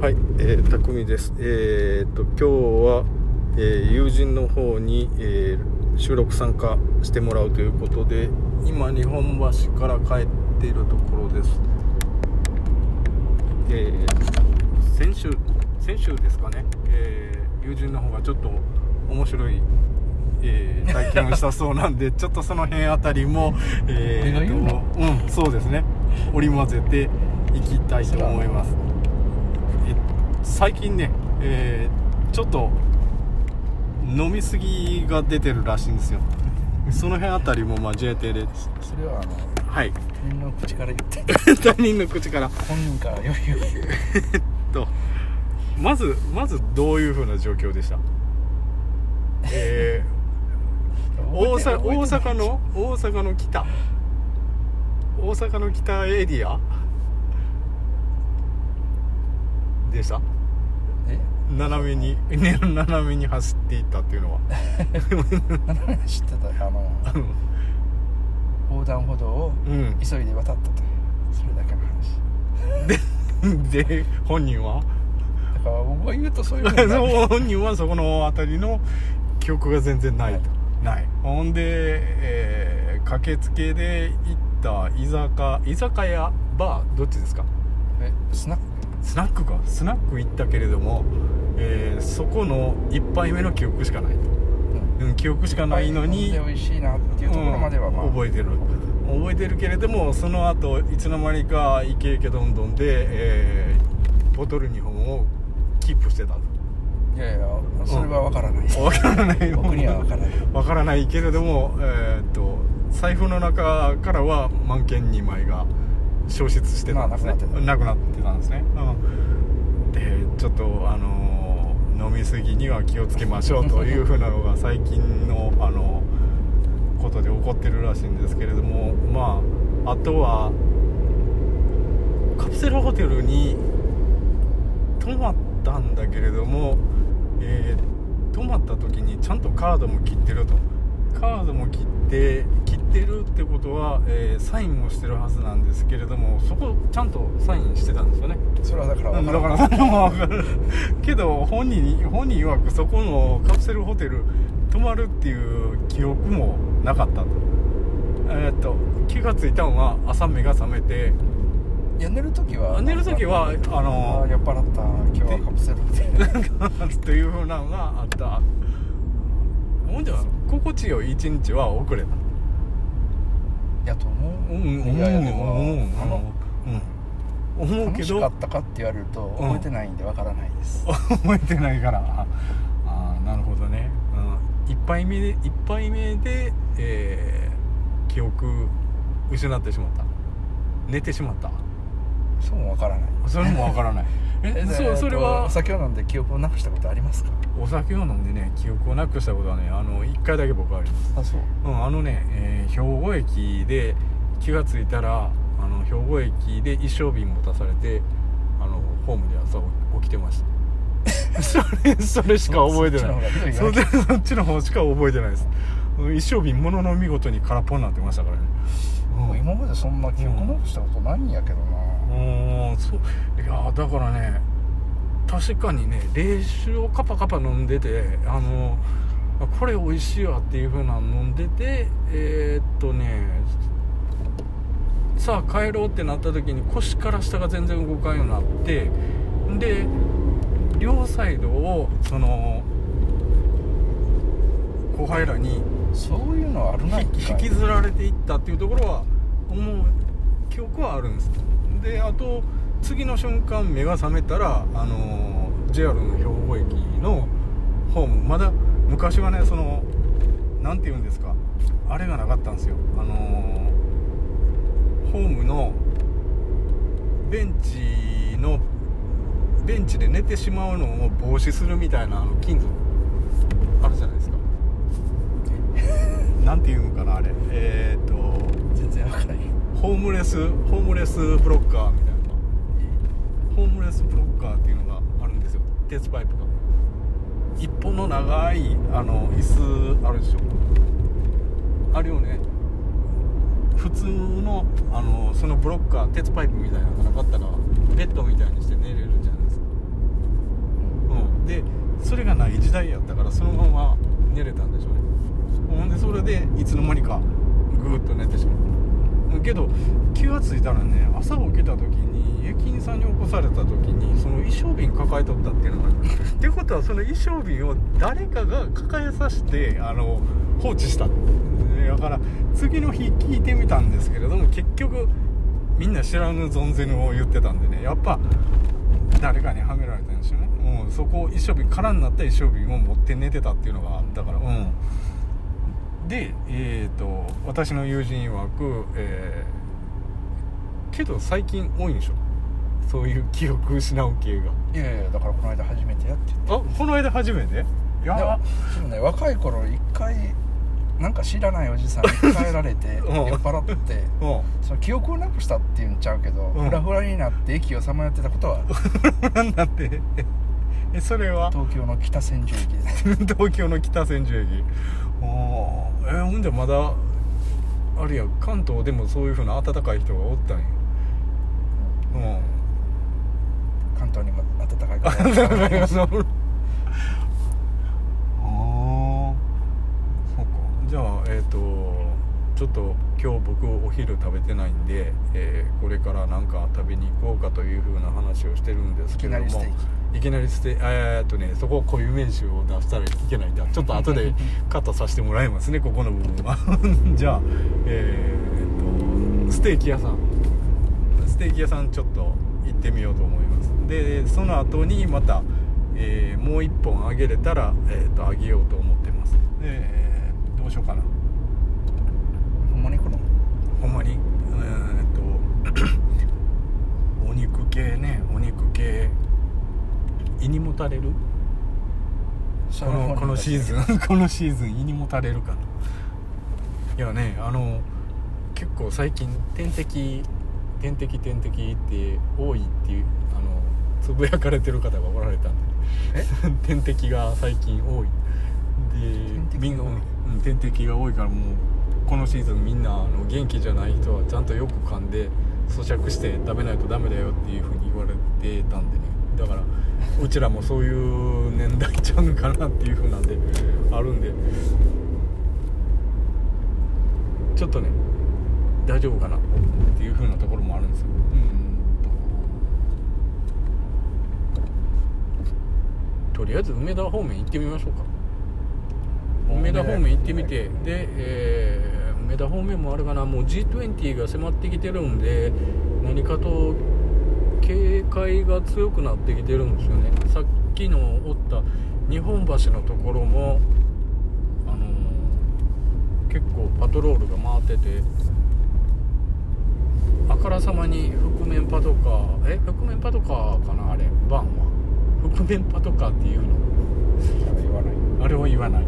はい、えー、匠です。えー、っと今日は、えー友人の方に、えー収録参加してもらうということで、今日本橋から帰っているところです。えー先週先週ですかね、えー友人の方がちょっと面白い。えー体験をしたそうなんで ちょっとその辺あたりも、えーうんそうですね織り交ぜていきたいと思いますえ最近ね、えーちょっと飲みすぎが出てるらしいんですよ。その辺あたりも交えてで。それはあのはい。他人の口から言って。他人の口から。本人から余裕とまずまずどういう風な状況でした？えー 大阪大阪の大阪の北。大阪の北エリア？でした？え？斜めに、ね、斜めに走っていったっていうのは。何が知ってたあの横断歩道をうん。急いで渡ったという。それだけの話。で本人は？だから僕が言うとそういうふ うになる本人はそこの辺りの記憶が全然ないと、ない。ほんで、えー駆けつけで行った居酒居酒屋バーどっちですか？えスナック？スナックか。スナック行ったけれども、えーそこの一杯目の記憶しかないと、うん、記憶しかないのに、で美味しいなっていうところまではまあ、うん覚えてる。覚えてるけれどもその後いつの間にかイケイケどんどんで、えーボトル2本をキープしてたと。いやいやそれは分からない、わからない。僕には分からない。わからないけれども、えーっと財布の中からは満券2枚が消失してたんですね、まあななくなってたんですね、うん、でちょっとあのー飲み過ぎには気をつけましょうというふうなのが最近の あのことで起こってるらしいんですけれどもまああとはカプセルホテルに泊まったんだけれども、えー泊まった時にちゃんとカードも切ってるとカードも切って切ってるってことは、えーサインもしてるはずなんですけれどもそこちゃんとサインしてたんですよね。それはだからだ分からないからそれも分かる。けど本人本人曰くそこのカプセルホテル泊まるっていう記憶もなかったと。えーっと気がついたのは朝目が覚めて。いや寝る時は寝る時はああのー酔っ払った今日はカプセルで というふうなのがあったほんでは心地よい一日は遅れた。やと思う、うんうん。いやいやでも、うん。あのうん。思うけど。楽しかったかって言われると覚えてないんでわからないです、覚えてないから。ああーなるほどね、うん、一杯目で一杯目で、えー記憶失ってしまった。寝てしまった。そうもわからない。それもわからないええそうそれおは酒を飲んで記憶をなくしたことありますか？お酒を飲んでね記憶をなくしたことはねあの1回だけ僕あります。あそう。うん、あのね、えー兵庫駅で気が付いたらあの兵庫駅で一升瓶持たされてあのホームで朝起きてました。それそれしか覚えてない。そそっちの方しか覚えてないです。うん一升瓶ものの見事に空っぽになってましたからね。もう今までそんな記憶なくしたことないんやけどな、うんそう。いやだからね確かにね冷酒をカパカパ飲んでてあのあこれ美味しいわっていう風なの飲んでてえーっとねさあ帰ろうってなった時に腰から下が全然動かんようになってで両サイドをその後輩らにそういうのあるな引き引きずられていったっていうところはもう記憶はあるんですであと次の瞬間目が覚めたらあの JR の兵庫駅のホームまだ昔はねその何て言うんですかあれがなかったんですよ。あのホームのベンチのベンチで寝てしまうのを防止するみたいなあの金属あるじゃないですか。なんていうのかなあれ。えっ、と全然わからないホームレスホームレスブロッカーみたいな。ホームレスブロッカーっていうのがあるんですよ。鉄パイプが。一本の長いあの椅子あるでしょあれをね普通のあのそのブロッカー鉄パイプみたいなのがなかったらベッドみたいにして寝れるじゃないですか。うん。でそれがない時代やったからそのまま寝れたんでしょうね。ほんでそれでいつの間にかグーッと寝てしまった。うけど気が付いたらね朝起きた時に駅員さんに起こされた時にその衣装瓶抱えとったっていうのが ってことはその衣装瓶を誰かが抱えさせてあの放置しただから次の日聞いてみたんですけれども結局みんな知らぬ存ぜぬを言ってたんでね。やっぱ誰かにはめられたんですよね。もうそこ衣装瓶空になった衣装瓶を持って寝てたっていうのがだから。うんでえっ、ー、と私の友人曰く、えー、けど最近多いんでしょ？そういう記憶失う系が。いやいやだからこの間初めてやってあこの間初めて？いやでもね若い頃一回なんか知らないおじさんに帰られて 酔っ払ってその記憶をなくしたっていうんちゃうけどフラフラになって駅をさまよってたことは。なんだって。えそれは？東京の北千住駅。東京の北千住駅ああえほんじゃまだあるいは関東でもそういうふうな温かい人がおったんや。うん、うん、関東にも温かい方が。じゃあえっ、ー、とちょっと今日僕お昼食べてないんで、えー、これから何か食べに行こうかというふうな話をしてるんですけれどもいきなりステえー、っとねそこ固有名詞を出したらいけないんだ。ちょっと後で カットさせてもらいますねここの部分は。じゃあえー、っとステーキ屋さん。ステーキ屋さんちょっと行ってみようと思います。でその後にまた、えー、もう一本あげれたら、えー、っとあげようと思ってます。でどうしようかな。ほんまに行くの？ほんまに？えー、っと お肉系ねお肉系胃にもたれる？このこのシーズン。このシーズン胃にもたれるかな。いやねあの結構最近点滴点滴点滴って多いっていうあのつぶやかれてる方がおられたんで。点滴 が最近多い。でみんな点滴が多いからもうこのシーズンみんなあの元気じゃない人はちゃんとよく噛んで咀嚼して食べないとダメだよっていうふうに言われてたんでねだからうちらもそういう年代ちゃうかなっていうふうなんであるんで。ちょっとね大丈夫かなっていうふうなところもあるんですよ。と。りあえず梅田方面行ってみましょうか。梅田方面行ってみてで、えー、梅田方面もあるかな。もう G20 が迫ってきてるんで何かと警戒が強くなってきてるんですよね。さっきのおった日本橋のところもあのー、結構パトロールが回っててあからさまに覆面パトカーえ？覆面パトカーかな？あれバンは。覆面パトカーっていうの？あれは言わない。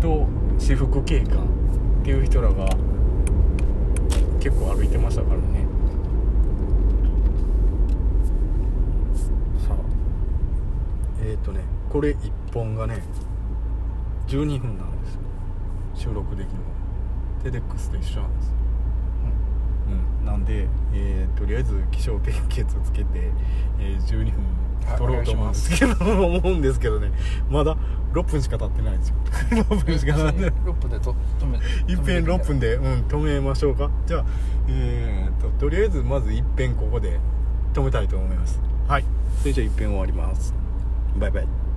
と私服警官っていう人らが結構歩いてましたからねさあえっ、ー、とねこれ1本がね12分なんですよ。収録できるの。テデックスと一緒なんですうん、うん、なんで、えー、とりあえず気象点結つけて、えー、12分撮ろうと思うんですけど思うんですけどね。まだ6分しか経ってないんですよ。6分しか経ってない。6分でと止め一遍6分で、うん、止めましょうか。じゃあえー、ととりあえずまず一遍ここで止めたいと思います。はい。それじゃあ一遍終わります。バイバイ